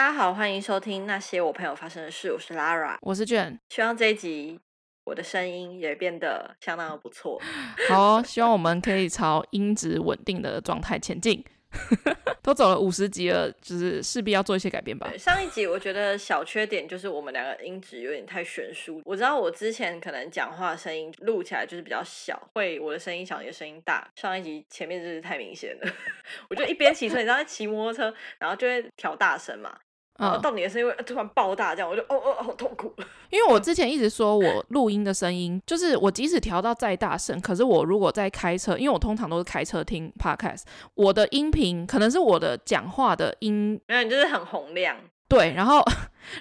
大家好，欢迎收听那些我朋友发生的事。我是 Lara，我是卷。希望这一集我的声音也变得相当的不错。好哦，希望我们可以朝音质稳定的状态前进。都走了五十集了，就是势必要做一些改变吧。对，上一集我觉得小缺点就是我们两个音质有点太悬殊。我知道我之前可能讲话声音录起来就是比较小，会我的声音小，你的声音大。上一集前面就是太明显了，我就一边骑车，你知道在骑摩托车，然后就会调大声嘛。然后到你的声音会突然爆大，这样我就哦哦好痛苦。因为我之前一直说我录音的声音，就是我即使调到再大声，可是我如果在开车，因为我通常都是开车听 podcast，我的音频可能是我的讲话的音，没有，你就是很洪亮。对，然后，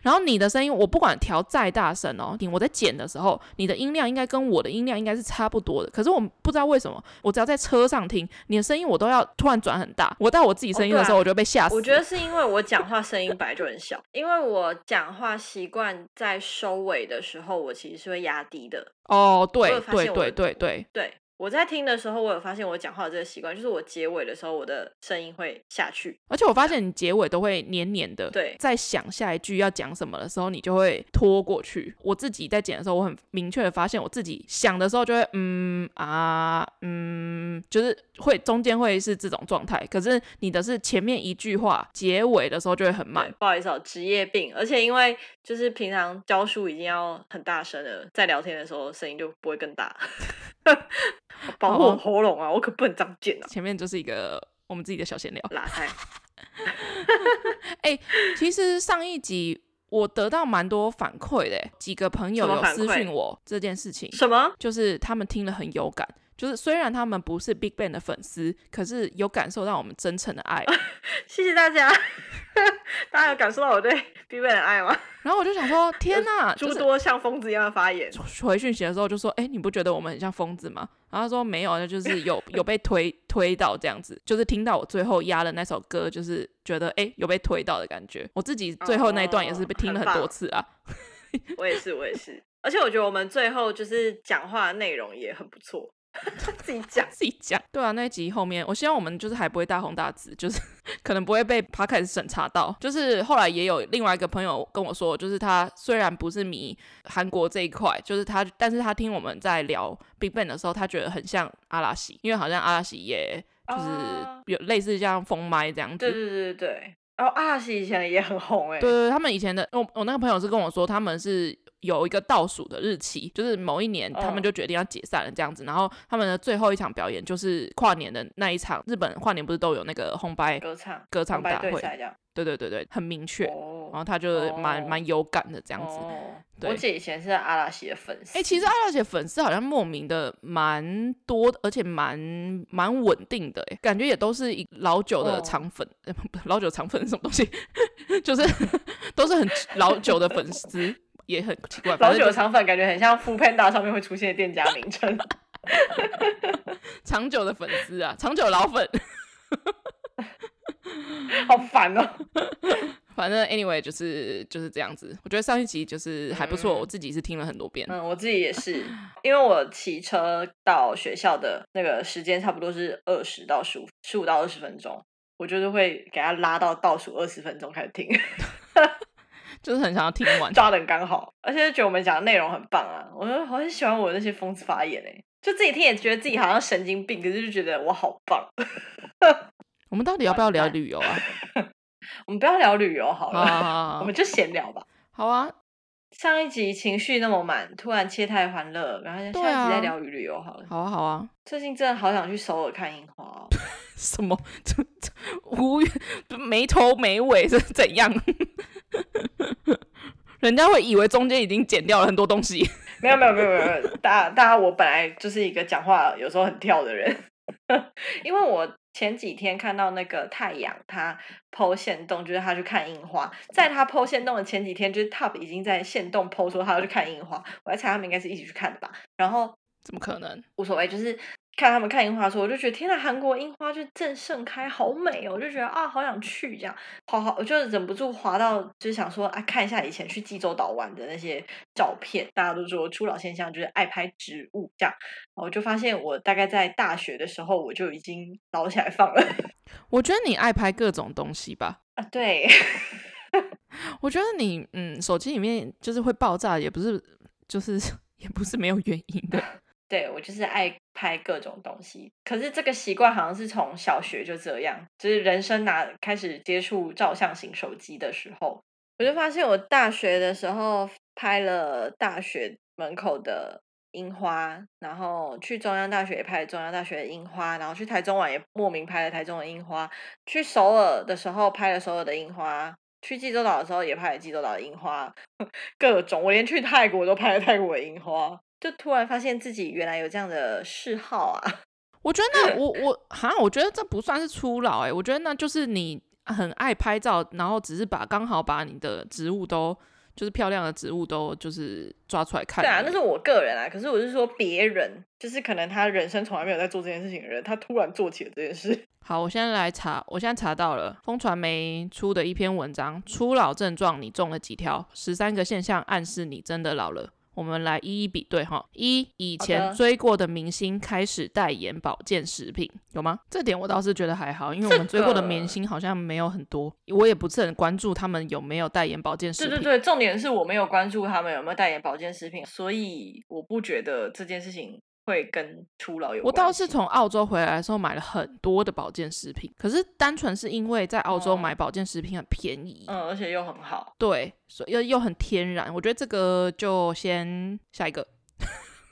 然后你的声音，我不管调再大声哦，你我在剪的时候，你的音量应该跟我的音量应该是差不多的。可是我不知道为什么，我只要在车上听你的声音，我都要突然转很大。我到我自己声音的时候，我就被吓死。我觉得是因为我讲话声音本来就很小，因为我讲话习惯在收尾的时候，我其实是会压低的。哦，对，对，对，对，对，对。我在听的时候，我有发现我讲话的这个习惯，就是我结尾的时候，我的声音会下去。而且我发现你结尾都会黏黏的。对，在想下一句要讲什么的时候，你就会拖过去。我自己在剪的时候，我很明确的发现，我自己想的时候就会嗯啊嗯，就是会中间会是这种状态。可是你的是前面一句话，结尾的时候就会很慢。不好意思哦，职业病。而且因为就是平常教书已经要很大声了，在聊天的时候声音就不会更大。保护我喉咙啊！哦、我可不能这样剪啊！前面就是一个我们自己的小闲聊。拉开。哎、欸，其实上一集我得到蛮多反馈的，几个朋友有私讯我这件事情。什么？就是他们听了很有感。就是虽然他们不是 BigBang 的粉丝，可是有感受到我们真诚的爱。谢谢大家，大家有感受到我对 BigBang 的爱吗？然后我就想说，天哪，诸多像疯子一样的发言。回讯息的时候就说，哎，你不觉得我们很像疯子吗？然后他说没有，那就是有有被推推到这样子，就是听到我最后压的那首歌，就是觉得哎有被推到的感觉。我自己最后那一段也是被听了很多次啊。哦、我也是，我也是。而且我觉得我们最后就是讲话的内容也很不错。自己讲，自己讲。对啊，那一集后面，我希望我们就是还不会大红大紫，就是 可能不会被 Podcast 审查到。就是后来也有另外一个朋友跟我说，就是他虽然不是迷韩国这一块，就是他，但是他听我们在聊 BigBang 的时候，他觉得很像阿拉西，因为好像阿拉西也就是有类似像封麦这样子。对对对对。哦，阿拉西以前也很红哎。对对，他们以前的，我我那个朋友是跟我说，他们是。有一个倒数的日期，就是某一年他们就决定要解散了这样子。Oh. 然后他们的最后一场表演就是跨年的那一场。日本跨年不是都有那个红白歌唱歌唱大会？对对对对，很明确。Oh. 然后他就蛮蛮、oh. 有感的这样子。Oh. 对。我姐以前是阿拉西的粉丝。哎、欸，其实阿拉西的粉丝好像莫名的蛮多的，而且蛮蛮稳定的。哎，感觉也都是一老久的长粉。Oh. 老久长粉是什么东西？就是 都是很老久的粉丝。也很奇怪，老久的长粉感觉很像 foodpanda 上面会出现的店家名称。长久的粉丝啊，长久老粉，好烦哦。反正 anyway 就是就是这样子。我觉得上一集就是还不错，嗯，我自己是听了很多遍。嗯，我自己也是，因为我骑车到学校的那个时间差不多是二十到十五十五到二十分钟，我就是会给他拉到倒数二十分钟开始听。就是很想要听完，抓的刚好，而且觉得我们讲的内容很棒啊！我好很喜欢我那些疯子发言哎，就自己听也觉得自己好像神经病，可是就觉得我好棒。我们到底要不要聊旅游啊？我们不要聊旅游好了，好好好好我们就闲聊吧。好啊，上一集情绪那么满，突然切太欢乐，然后下一集再聊旅游好了。好啊，好啊。最近真的好想去首尔看樱花哦。什么？这这无语，没头没尾是怎样？人家会以为中间已经剪掉了很多东西。没有没有没有没有，大家大家我本来就是一个讲话有时候很跳的人，因为我前几天看到那个太阳他剖线洞，就是他去看樱花，在他剖线洞的前几天，就是 Top 已经在线洞剖说他要去看樱花，我在猜他们应该是一起去看的吧。然后怎么可能？无所谓，就是。看他们看樱花的时候，我就觉得天呐，韩国樱花就正盛开，好美哦！我就觉得啊，好想去这样，好好，我就忍不住滑到，就是想说啊，看一下以前去济州岛玩的那些照片。大家都说初老现象就是爱拍植物这样，我就发现我大概在大学的时候我就已经捞起来放了。我觉得你爱拍各种东西吧？啊，对。我觉得你嗯，手机里面就是会爆炸，也不是就是 也不是没有原因的。对，我就是爱拍各种东西，可是这个习惯好像是从小学就这样，就是人生拿开始接触照相型手机的时候，我就发现我大学的时候拍了大学门口的樱花，然后去中央大学也拍了中央大学的樱花，然后去台中玩也莫名拍了台中的樱花，去首尔的时候拍了首尔的樱花，去济州岛的时候也拍了济州岛的樱花，各种，我连去泰国都拍了泰国的樱花。就突然发现自己原来有这样的嗜好啊！我觉得那我我哈，我觉得这不算是初老哎、欸，我觉得那就是你很爱拍照，然后只是把刚好把你的植物都就是漂亮的植物都就是抓出来看。对啊，那是我个人啊。可是我是说别人，就是可能他人生从来没有在做这件事情的人，他突然做起了这件事。好，我现在来查，我现在查到了风传媒出的一篇文章，初老症状你中了几条？十三个现象暗示你真的老了。我们来一一比对哈。一，以前追过的明星开始代言保健食品，有吗？这点我倒是觉得还好，因为我们追过的明星好像没有很多，我也不是很关注他们有没有代言保健食品。对对对，重点是我没有关注他们有没有代言保健食品，所以我不觉得这件事情。会跟初老有关。我倒是从澳洲回来的时候买了很多的保健食品，可是单纯是因为在澳洲买保健食品很便宜，嗯，而且又很好，对，所以又又很天然。我觉得这个就先下一个。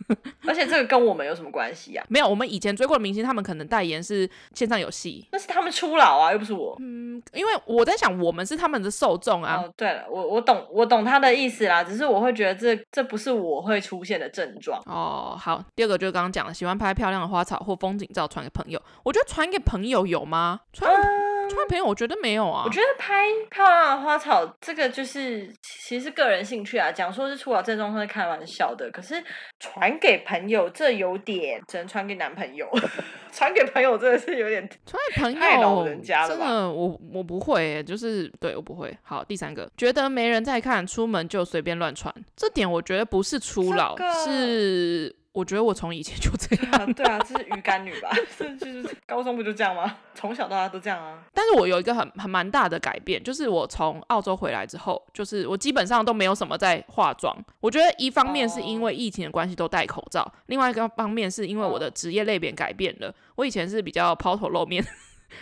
而且这个跟我们有什么关系呀、啊？没有，我们以前追过的明星，他们可能代言是线上游戏，那是他们初老啊，又不是我。嗯，因为我在想，我们是他们的受众啊。哦，对了，我我懂，我懂他的意思啦。只是我会觉得这这不是我会出现的症状。哦，好，第二个就是刚刚讲的，喜欢拍漂亮的花草或风景照传给朋友。我觉得传给朋友有吗？传。嗯传朋友，我觉得没有啊。我觉得拍漂亮的花草，这个就是其实是个人兴趣啊。讲说是初老症状会开玩笑的，可是传给朋友，这有点只能传给男朋友。传给朋友真的是有点传给朋友太老人家了吧？真的，我我不会，就是对我不会。好，第三个，觉得没人在看，出门就随便乱传。这点我觉得不是初老，这个、是。我觉得我从以前就这 样，啊对啊，这是鱼干女吧？是就是高中不就这样吗？从小到大都这样啊。但是我有一个很很蛮大的改变，就是我从澳洲回来之后，就是我基本上都没有什么在化妆。我觉得一方面是因为疫情的关系都戴口罩，另外一个方面是因为我的职业类别改变了。我以前是比较抛头露面。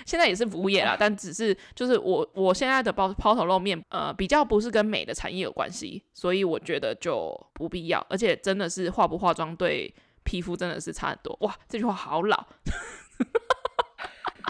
现在也是服务业啦，但只是就是我我现在的抛抛头露面，呃，比较不是跟美的产业有关系，所以我觉得就不必要，而且真的是化不化妆对皮肤真的是差很多。哇，这句话好老。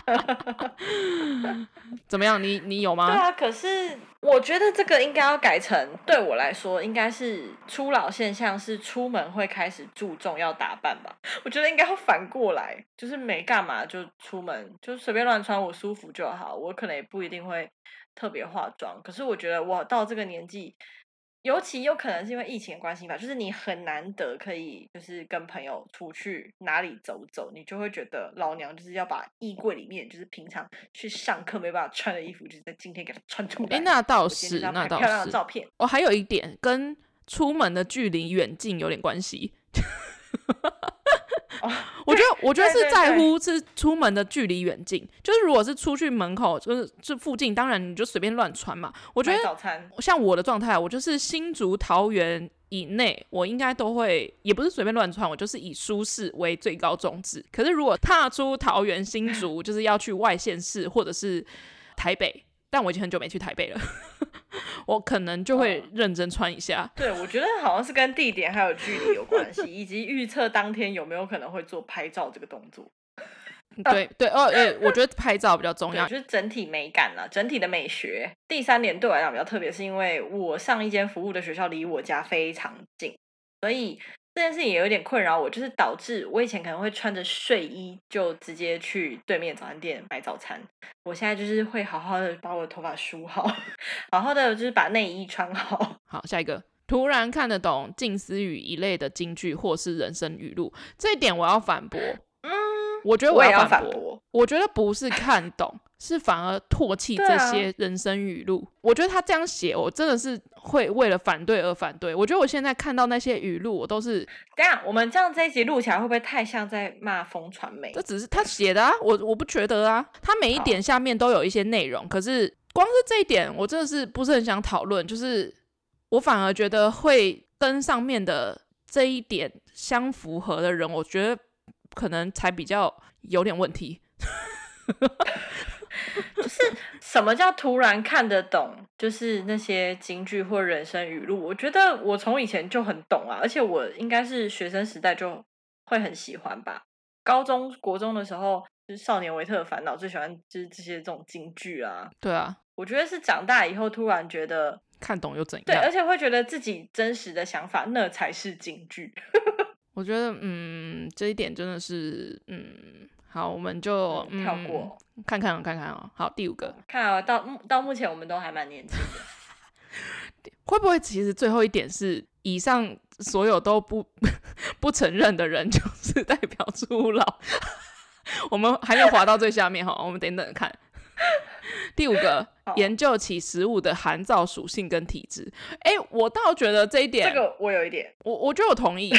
怎么样？你你有吗？对啊，可是我觉得这个应该要改成，对我来说应该是初老现象是出门会开始注重要打扮吧。我觉得应该要反过来，就是没干嘛就出门，就随便乱穿，我舒服就好。我可能也不一定会特别化妆，可是我觉得我到这个年纪。尤其有可能是因为疫情的关系吧，就是你很难得可以就是跟朋友出去哪里走走，你就会觉得老娘就是要把衣柜里面就是平常去上课没办法穿的衣服，就是在今天给它穿出来。哎，那倒是，那倒是。漂亮的照片。我还有一点跟出门的距离远近有点关系。我觉得，我觉得是在乎是出门的距离远近，就是如果是出去门口，就是这附近，当然你就随便乱穿嘛。我觉得像我的状态，我就是新竹桃园以内，我应该都会，也不是随便乱穿，我就是以舒适为最高宗旨。可是如果踏出桃园新竹，就是要去外县市或者是台北。但我已经很久没去台北了，我可能就会认真穿一下。对，我觉得好像是跟地点还有距离有关系，以及预测当天有没有可能会做拍照这个动作。对对哦，诶，我觉得拍照比较重要，就是整体美感了，整体的美学。第三点对我来讲比较特别，是因为我上一间服务的学校离我家非常近，所以。这件事情也有点困扰我，就是导致我以前可能会穿着睡衣就直接去对面早餐店买早餐。我现在就是会好好的把我的头发梳好，好好的就是把内衣穿好。好，下一个，突然看得懂近思语一类的金句或是人生语录，这一点我要反驳。嗯，我觉得我要反驳。我，我觉得不是看懂。是反而唾弃这些人生语录，啊、我觉得他这样写，我真的是会为了反对而反对。我觉得我现在看到那些语录，我都是等下我们这样这一集录起来会不会太像在骂风传媒？这只是他写的啊，我我不觉得啊，他每一点下面都有一些内容，可是光是这一点，我真的是不是很想讨论。就是我反而觉得会跟上面的这一点相符合的人，我觉得可能才比较有点问题。就是什么叫突然看得懂？就是那些京剧或人生语录，我觉得我从以前就很懂啊，而且我应该是学生时代就会很喜欢吧。高中国中的时候，就是《少年维特的烦恼》，最喜欢就是这些这种京剧啊。对啊，我觉得是长大以后突然觉得看懂又怎样？对，而且会觉得自己真实的想法那才是金句。我觉得，嗯，这一点真的是，嗯。好，我们就、嗯、跳过，看看看看哦。好，第五个，看啊，到到目前我们都还蛮年轻的，会不会其实最后一点是以上所有都不 不承认的人就是代表初老？我们还没有滑到最下面哈，我们等等看。第五个，研究起食物的寒燥属性跟体质。哎，我倒觉得这一点，这个我有一点，我我觉得我同意。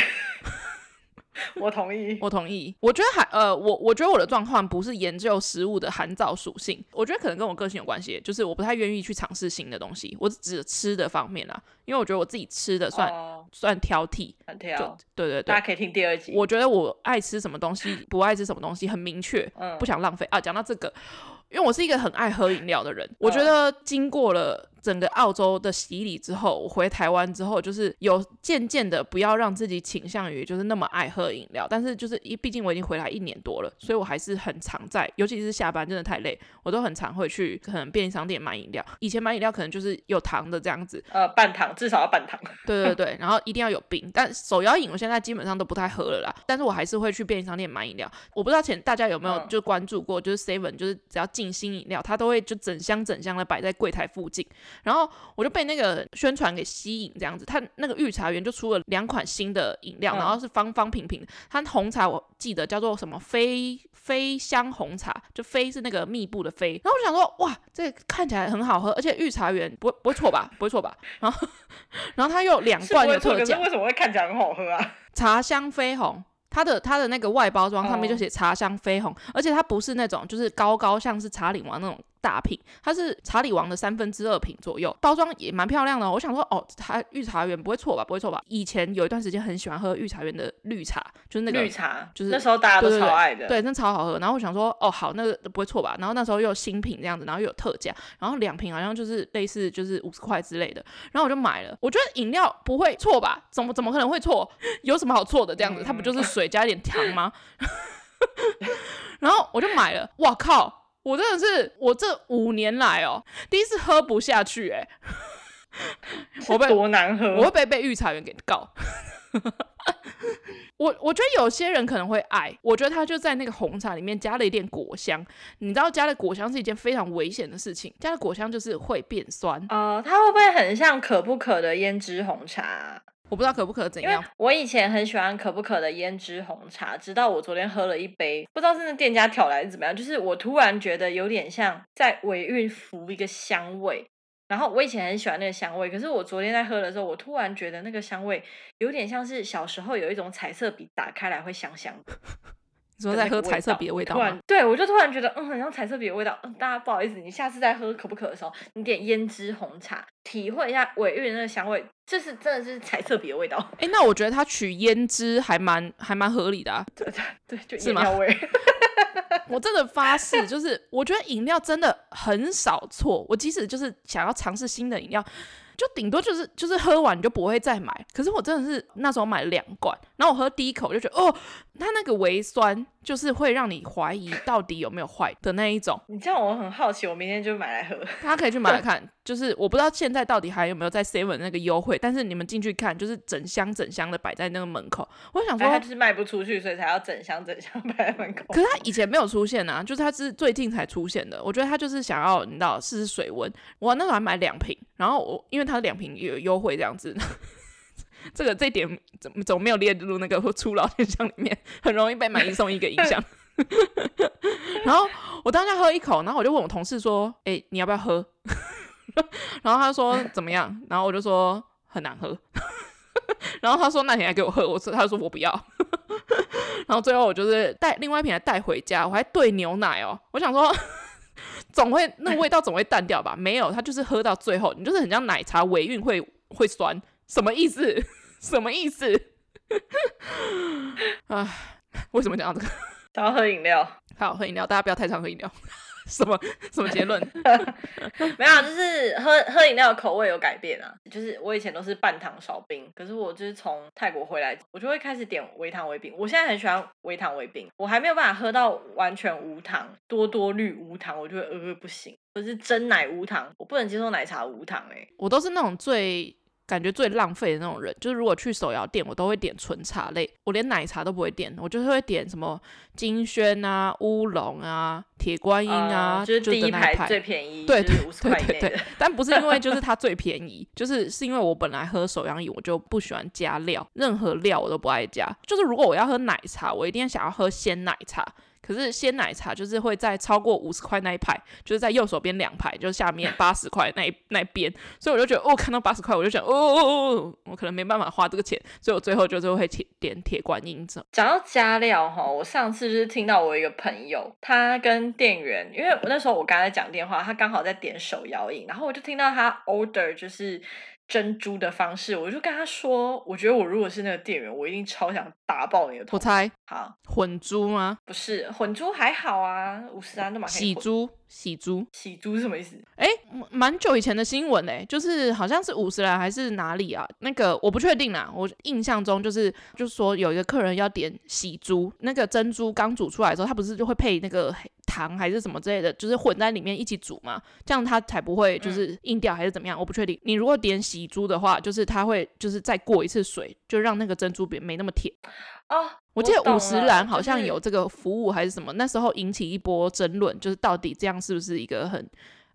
我同意，我同意。我觉得还呃，我我觉得我的状况不是研究食物的寒燥属性，我觉得可能跟我个性有关系，就是我不太愿意去尝试新的东西。我只指吃的方面啦，因为我觉得我自己吃的算、哦、算挑剔，很挑。对对对，大家可以听第二集。我觉得我爱吃什么东西，不爱吃什么东西，很明确，不想浪费啊。讲到这个，因为我是一个很爱喝饮料的人，我觉得经过了。整个澳洲的洗礼之后，我回台湾之后，就是有渐渐的不要让自己倾向于就是那么爱喝饮料，但是就是一毕竟我已经回来一年多了，所以我还是很常在，尤其是下班真的太累，我都很常会去可能便利商店买饮料。以前买饮料可能就是有糖的这样子，呃，半糖至少要半糖。对对对，然后一定要有冰。但手摇饮我现在基本上都不太喝了啦，但是我还是会去便利商店买饮料。我不知道前大家有没有就关注过，就是 Seven 就是只要进新饮料，它都会就整箱整箱的摆在柜台附近，然后我就。被那个宣传给吸引，这样子，他那个御茶园就出了两款新的饮料，然后是方方瓶瓶。它红茶我记得叫做什么飞飞香红茶，就飞是那个密布的飞。然后我想说，哇，这个看起来很好喝，而且御茶园不不会错吧？不会错吧？然后然后它又两罐的特价，是为什么会看起来很好喝啊？茶香飞红，它的它的那个外包装上面就写茶香飞红，而且它不是那种就是高高像是茶岭王那种。大瓶，它是查理王的三分之二瓶左右，包装也蛮漂亮的哦。我想说，哦，它御茶园不会错吧？不会错吧？以前有一段时间很喜欢喝御茶园的绿茶，就是那个绿茶，就是那时候大家都超爱的，对，对，对，那超好喝。然后我想说，哦，好，那个不会错吧？然后那时候又有新品这样子，然后又有特价，然后两瓶好像就是类似就是五十块之类的，然后我就买了。我觉得饮料不会错吧？怎么怎么可能会错？有什么好错的？这样子，它不就是水加一点糖吗？然后我就买了，哇靠！我真的是，我这五年来哦，第一次喝不下去 哎，我被多难喝，我会被被御茶园给告。我我觉得有些人可能会爱，我觉得他就在那个红茶里面加了一点果香，你知道加了果香是一件非常危险的事情，加了果香就是会变酸哦。它会不会很像可不可的胭脂红茶？我不知道可不可怎样。我以前很喜欢可不可的胭脂红茶，直到我昨天喝了一杯，不知道是那店家挑来是怎么样，就是我突然觉得有点像在尾韵浮一个香味。然后我以前很喜欢那个香味，可是我昨天在喝的时候，我突然觉得那个香味有点像是小时候有一种彩色笔打开来会香香的。你说在喝彩色笔的味道吗？对，我就突然觉得，嗯，很像彩色笔的味道。嗯，大家不好意思，你下次再喝可不可的时候，你点胭脂红茶，体会一下尾韵那个香味，这是真的是彩色笔的味道。哎，那我觉得它取胭脂还蛮还蛮合理的啊。对对对，就饮料味。我真的发誓，就是我觉得饮料真的很少错。我即使就是想要尝试新的饮料。就顶多就是就是喝完你就不会再买，可是我真的是那时候买了两罐，然后我喝第一口就觉得哦，它那个微酸就是会让你怀疑到底有没有坏的那一种。你这样我很好奇，我明天就买来喝。大家可以去买来看，就是我不知道现在到底还有没有在 Seven 那个优惠，但是你们进去看，就是整箱整箱的摆在那个门口。我想说，它就是卖不出去，所以才要整箱整箱 摆在门口。可是它以前没有出现啊，就是它是最近才出现的。我觉得它就是想要你知道试试水温。我那时候还买两瓶，然后我因为它两瓶有优惠这样子，这个这点怎么怎么没有列入那个初老现象里面？很容易被买一送一个影响。然后我当下喝一口，然后我就问我同事说：“哎、你要不要喝？” 然后他说：“怎么样？”然后我就说：“很难喝。”然后他说：“那你还给我喝？”我说：“他说我不要。”然后最后我就是带另外一瓶来带回家，我还兑牛奶哦。我想说。总会那个味道总会淡掉吧？没有，它就是喝到最后，你就是很像奶茶尾韵会会酸，什么意思？什么意思？啊，为什么讲到这个？想要喝饮料，好，喝饮料，大家不要太常喝饮料。什么什么结论？没有，就是喝喝饮料的口味有改变啊。就是我以前都是半糖少冰，可是我就是从泰国回来，我就会开始点微糖微冰。我现在很喜欢微糖微冰，我还没有办法喝到完全无糖，多多绿无糖，我就会呃不行。或是真奶无糖，我不能接受奶茶无糖哎、欸。我都是那种最。感觉最浪费的那种人，就是如果去手摇店，我都会点纯茶类，我连奶茶都不会点，我就是会点什么金萱啊、乌龙啊、铁观音啊，呃、就是第一排，排最便宜，对对对对对。但不是因为就是它最便宜，就是是因为我本来喝手摇饮，我就不喜欢加料，任何料我都不爱加。就是如果我要喝奶茶，我一定想要喝鲜奶茶。可是鲜奶茶就是会在超过五十块那一排，就是在右手边两排，就是下面 八十块那一那边，所以我就觉得哦，看到八十块我就想哦，哦，哦，我可能没办法花这个钱，所以我最后就是会铁点铁观音。讲到加料哈，我上次就是听到我一个朋友，他跟店员，因为我那时候我刚才讲电话，他刚好在点手摇饮，然后我就听到他 order 就是。珍珠的方式，我就跟他说，我觉得我如果是那个店员，我一定超想打爆你的头。我猜，好，混珠吗？不是，混珠还好啊，五十岚都蛮。喜珠，喜珠，喜珠是什么意思？哎、欸，蛮久以前的新闻哎、欸，就是好像是五十来还是哪里啊？那个我不确定啦，我印象中就是就是说有一个客人要点喜珠，那个珍珠刚煮出来的时候，他不是就会配那个。糖还是什么之类的，就是混在里面一起煮嘛，这样它才不会就是硬掉还是怎么样，嗯、我不确定。你如果点喜珠的话，就是它会就是再过一次水，就让那个珍珠别没那么甜。哦，我记得五十岚好像有这个服务还是什么，就是、那时候引起一波争论，就是到底这样是不是一个很。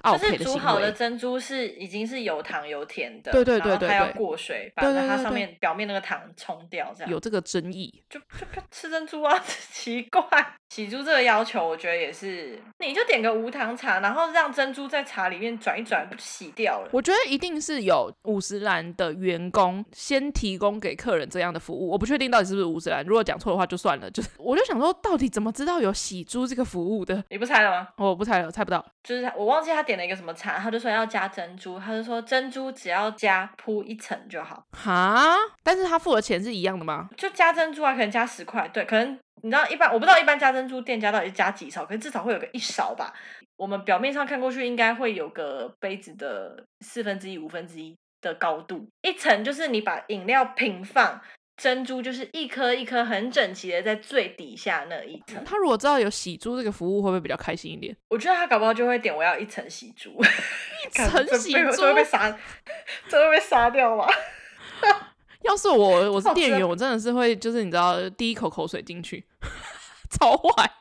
就是煮好的珍珠是已经是有糖有甜的，对对对对，它要过水，把它上面表面那个糖冲掉，这样有这个争议，就就吃珍珠啊，奇怪，喜珠这个要求我觉得也是，你就点个无糖茶，然后让珍珠在茶里面转一转，不就洗掉了？我觉得一定是有五十岚的员工先提供给客人这样的服务，我不确定到底是不是五十岚，如果讲错的话就算了，就是我就想说，到底怎么知道有洗珠这个服务的？你不猜了吗？我不猜了，猜不到，就是我忘记他点了一个什么茶，他就说要加珍珠，他就说珍珠只要加铺一层就好。哈，但是他付的钱是一样的吗？就加珍珠啊，可能加十块，对，可能你知道一般我不知道一般加珍珠店加到底是加几勺，可是至少会有个一勺吧。我们表面上看过去应该会有个杯子的四分之一、五分之一的高度，一层就是你把饮料平放。珍珠就是一颗一颗很整齐的在最底下那一层。他如果知道有洗珠这个服务，会不会比较开心一点？我觉得他搞不好就会点我要一层洗珠，一层洗珠这会被杀，这会被杀掉吗？要是我我是店员，我真的是会就是你知道第一口口水进去，超坏。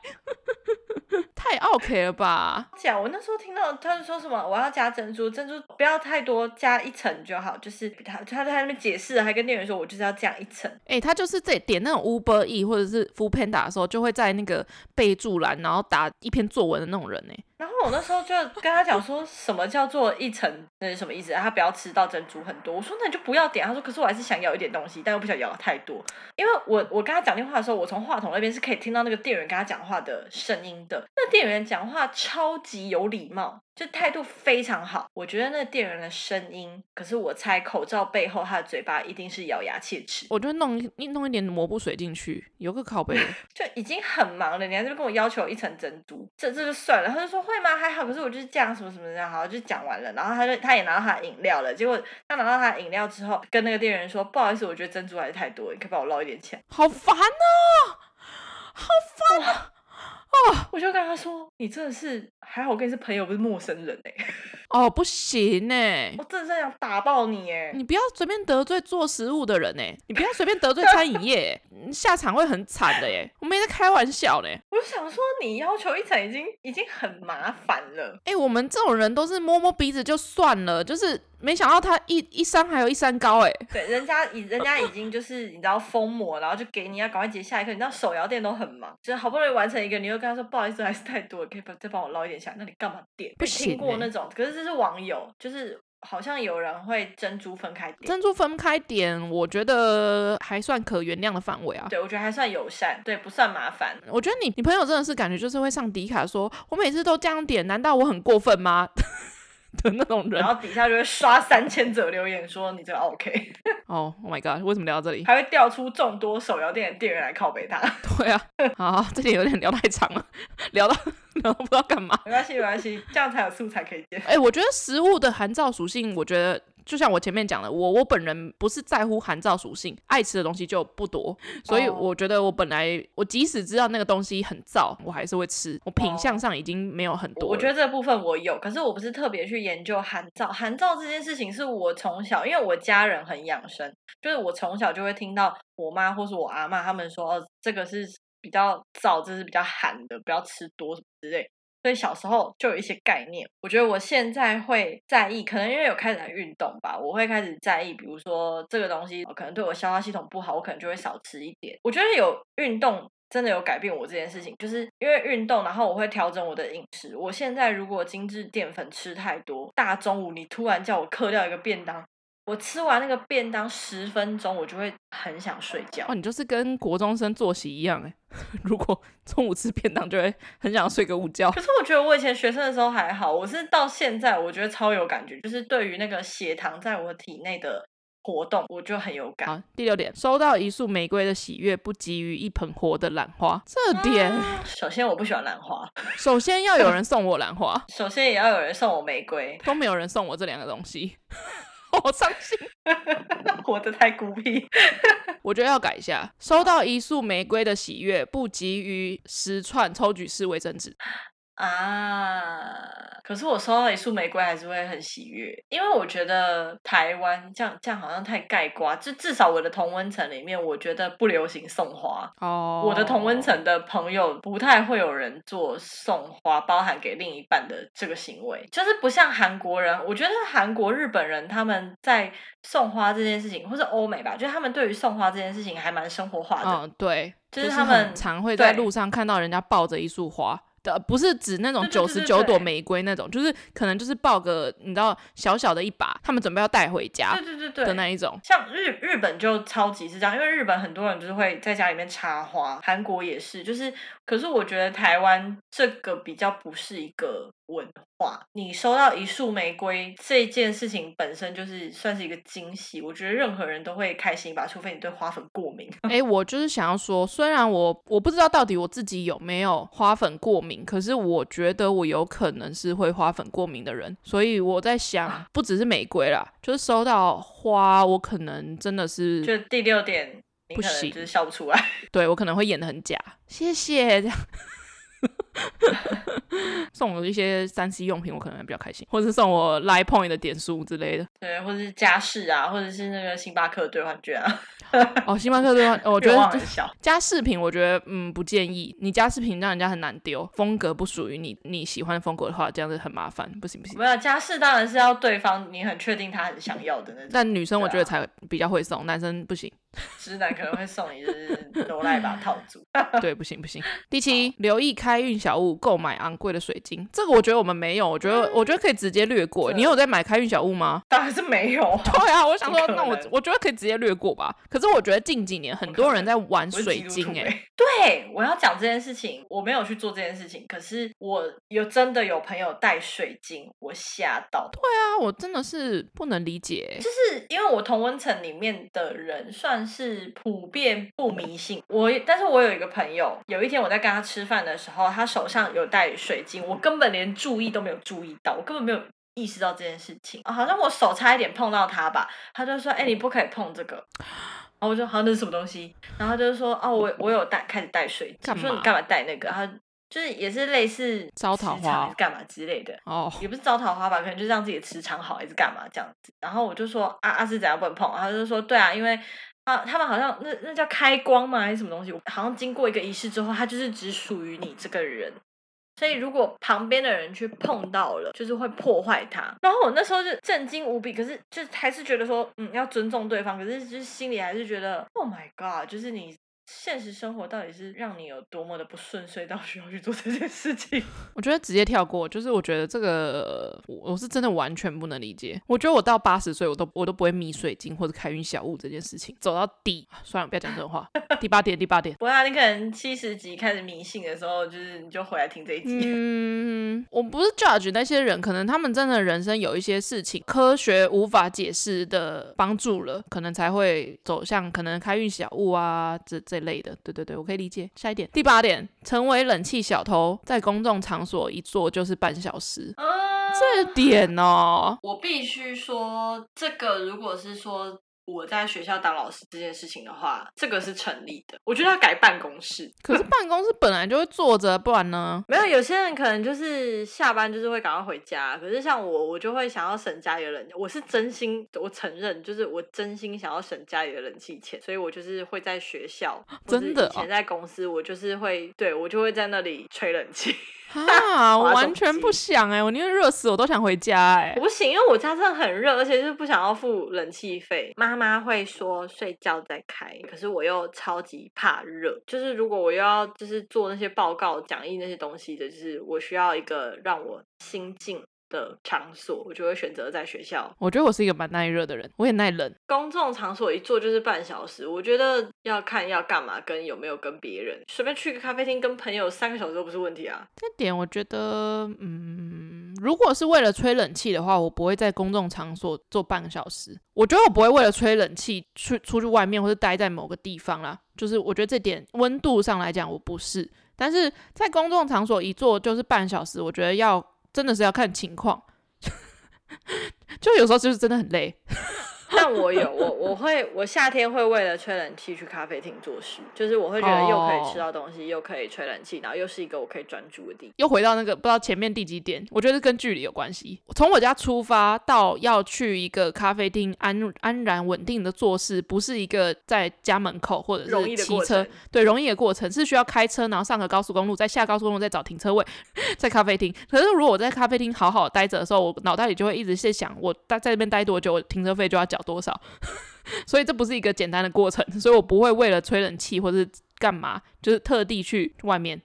太 OK 了吧？讲我那时候听到他就说什么，我要加珍珠，珍珠不要太多，加一层就好。就是他他在那边解释，还跟店员说，我就是要加一层。哎、欸，他就是在点那种 Uber E 或者是 Foodpanda 的时候，就会在那个备注栏，然后打一篇作文的那种人呢。然后我那时候就跟他讲说，什么叫做一层，那是什么意思？他不要吃到珍珠很多。我说那你就不要点。他说可是我还是想要一点东西，但又不想要太多。因为我我跟他讲电话的时候，我从话筒那边是可以听到那个店员跟他讲话的声音的。那店员讲话超级有礼貌。就态度非常好，我觉得那个店员的声音，可是我猜口罩背后他的嘴巴一定是咬牙切齿。我就弄一弄一点抹布水进去，有个靠背，就已经很忙了，你还是跟我要求一层珍珠，这这就算了。他就说会吗？还好，可是我就是这样什么什么这样，好就讲完了。然后他就他也拿到他的饮料了，结果他拿到他的饮料之后，跟那个店员说不好意思，我觉得珍珠还是太多，你可以帮我捞一点钱。好烦啊，好烦啊。啊！我就跟他说：“你真的是还好，我跟你是朋友，不是陌生人哎。”哦，不行哎！我真的是想打爆你哎！你不要随便得罪做食物的人哎！你不要随便得罪餐饮业，下场会很惨的耶！我没在开玩笑嘞！我就想说，你要求一层已经已经很麻烦了。哎，我们这种人都是摸摸鼻子就算了，就是。没想到他一一山还有一山高哎！对，人家已人家已经就是你知道疯魔，然后就给你要赶快接下一刻。你知道手摇店都很忙，就是好不容易完成一个，你又跟他说不好意思，还是太多了，可以帮再帮我捞一点下。那你干嘛点？不行、过那种，可是这是网友，就是好像有人会珍珠分开点。珍珠分开点，我觉得还算可原谅的范围啊。对，我觉得还算友善，对，不算麻烦。我觉得你你朋友真的是感觉就是会上迪卡说，我每次都这样点，难道我很过分吗？的那种人，然后底下就会刷三千则留言说你这个 OK。哦、oh，Oh my god，为什么聊到这里？还会调出众多手摇店的店员来靠北他。对啊，好，这里有点聊太长了，聊到聊到不知道干嘛。没关系，没关系，这样才有素材可以接。哎、欸，我觉得食物的含照属性，我觉得。就像我前面讲的，我我本人不是在乎寒燥属性，爱吃的东西就不多，所以我觉得我本来我即使知道那个东西很燥，我还是会吃。我品相上已经没有很多。我觉得这部分我有，可是我不是特别去研究寒燥。寒燥这件事情是我从小，因为我家人很养生，就是我从小就会听到我妈或是我阿妈他们说，哦，这个是比较燥，这是比较寒的，不要吃多什么之类。所以小时候就有一些概念，我觉得我现在会在意，可能因为有开始来运动吧，我会开始在意，比如说这个东西可能对我消化系统不好，我可能就会少吃一点。我觉得有运动真的有改变我这件事情，就是因为运动，然后我会调整我的饮食。我现在如果精致淀粉吃太多，大中午你突然叫我嗑掉一个便当。我吃完那个便当十分钟，我就会很想睡觉。哦，你就是跟国中生作息一样哎。如果中午吃便当，就会很想睡个午觉。可是我觉得我以前学生的时候还好，我是到现在我觉得超有感觉，就是对于那个血糖在我体内的活动，我就很有感。好，第六点，收到一束玫瑰的喜悦，不及于一盆活的兰花。这点，嗯，首先我不喜欢兰花。首先要有人送我兰花，首先也要有人送我玫瑰，都没有人送我这两个东西。好伤心，活得太孤僻。我觉得要改一下，收到一束玫瑰的喜悦，不急于十串抽取式卫生纸。啊！可是我收到一束玫瑰还是会很喜悦，因为我觉得台湾这样这样好像太概括，就至少我的同温层里面，我觉得不流行送花。哦，我的同温层的朋友不太会有人做送花，包含给另一半的这个行为，就是不像韩国人。我觉得韩国、日本人他们在送花这件事情，或是欧美吧，就是他们对于送花这件事情还蛮生活化的。嗯，对，就是他们、就是、常会在路上看到人家抱着一束花。的不是指那种九十九朵玫瑰那种，就是可能就是抱个你知道小小的一把，他们准备要带回家，对对对对的那一种。像日日本就超级是这样，因为日本很多人就是会在家里面插花，韩国也是，就是可是我觉得台湾这个比较不是一个文化。你收到一束玫瑰这件事情本身就是算是一个惊喜，我觉得任何人都会开心吧，除非你对花粉过敏。哎、欸，我就是想要说，虽然我我不知道到底我自己有没有花粉过敏。可是我觉得我有可能是会花粉过敏的人，所以我在想，不只是玫瑰啦，就是收到花，我可能真的是就第六点不行，就是笑不出来。对，我可能会演的很假。谢谢这样。送我一些三 C 用品，我可能比较开心，或者是送我 Line Point 的点数之类的。对，或者是家饰啊，或者是那个星巴克兑换券啊。哦，星巴克兑换，我觉得 加饰品，我觉得嗯不建议。你加饰品让人家很难丢，风格不属于你你喜欢的风格的话，这样子很麻烦，不行不行。没有加饰当然是要对方你很确定他很想要的那种。但女生我觉得才比较会送，啊、男生不行。直男可能会送你就是罗赖吧套组。对，不行不行。第七，留意开运小物，购买昂贵的水晶。这个我觉得我们没有，我觉得、嗯、我觉得可以直接略过。你有在买开运小物吗？当然是没有。对啊，我想说，那我我觉得可以直接略过吧。可是我觉得近几年很多人在玩水晶、欸，哎，对，我要讲这件事情，我没有去做这件事情，可是我有真的有朋友带水晶，我吓到。对啊，我真的是不能理解，就是因为我同温层里面的人算。是普遍不迷信我，但是我有一个朋友，有一天我在跟他吃饭的时候，他手上有带水晶，我根本连注意都没有注意到，我根本没有意识到这件事情啊，好像我手差一点碰到他吧，他就说：“哎、欸，你不可以碰这个。”然后我就说：“好，那是什么东西？”然后他就说：“哦，我我有带，开始带水晶。”我说：“你干嘛带那个？”他就是也是类似招桃花干嘛之类的哦，也不是招桃花吧，可能就是让自己的磁场好还是干嘛这样子。然后我就说：“啊啊是怎样不能碰？”他就说：“对啊，因为。”啊，他们好像那那叫开光吗？还是什么东西？好像经过一个仪式之后，它就是只属于你这个人。所以如果旁边的人去碰到了，就是会破坏它。然后我那时候就震惊无比，可是就还是觉得说，嗯，要尊重对方。可是就是心里还是觉得，Oh my God，就是你现实生活到底是让你有多么的不顺遂到需要去做这件事情？我觉得直接跳过，就是我觉得这个我是真的完全不能理解。我觉得我到八十岁，我都我都不会迷水晶或者开运小物这件事情，走到底算了，不要讲这种话。第八点，第八点。不然你可能七十集开始迷信的时候，就是你就回来听这一集。嗯，我不是 judge 那些人，可能他们真的人生有一些事情科学无法解释的帮助了，可能才会走向可能开运小物啊这这类的。对对对，我可以理解。下一点，第八点，成为冷气小偷，在公众场所一坐就是半小时。呃，这点哦，我必须说，这个如果是说。我在学校当老师这件事情的话，这个是成立的。我觉得要改办公室，可是办公室本来就会坐着，不然呢？没有，有些人可能就是下班就是会赶快回家。可是像我，我就会想要省家里的冷气。我是真心，我承认，就是我真心想要省家里的冷气钱，所以我就是会在学校，真的，以前在公司，我就是会，对，我就会在那里吹冷气。啊，我完全不想哎、欸，我宁愿热死我都想回家哎、不行，因为我家真的很热，而且是不想要付冷气费。妈妈会说睡觉再开，可是我又超级怕热，就是如果我又要就是做那些报告、讲义那些东西的，就是我需要一个让我心静的场所，我就会选择在学校。我觉得我是一个蛮耐热的人，我也耐冷。公众场所一坐就是半小时，我觉得要看要干嘛，跟有没有跟别人，随便去个咖啡厅跟朋友三个小时都不是问题啊。这点我觉得，嗯，如果是为了吹冷气的话，我不会在公众场所坐半个小时。我觉得我不会为了吹冷气去出去外面或者待在某个地方啦。就是我觉得这点温度上来讲我不是，但是在公众场所一坐就是半小时，我觉得要。真的是要看情况，就有时候就是真的很累。但我有我我会我夏天会为了吹冷气去咖啡厅做事，就是我会觉得又可以吃到东西，oh. 又可以吹冷气，然后又是一个我可以专注的地方。又回到那个不知道前面第几点，我觉得跟距离有关系。从我家出发到要去一个咖啡厅安安然稳定的做事，不是一个在家门口或者是骑车，对，容易的过程是需要开车，然后上个高速公路，再下高速公路，再找停车位，在咖啡厅。可是如果我在咖啡厅好好待着的时候，我脑袋里就会一直在想，我待在这边待多久，我停车费就要缴多少，所以这不是一个简单的过程，所以我不会为了吹冷气或者是干嘛，就是特地去外面。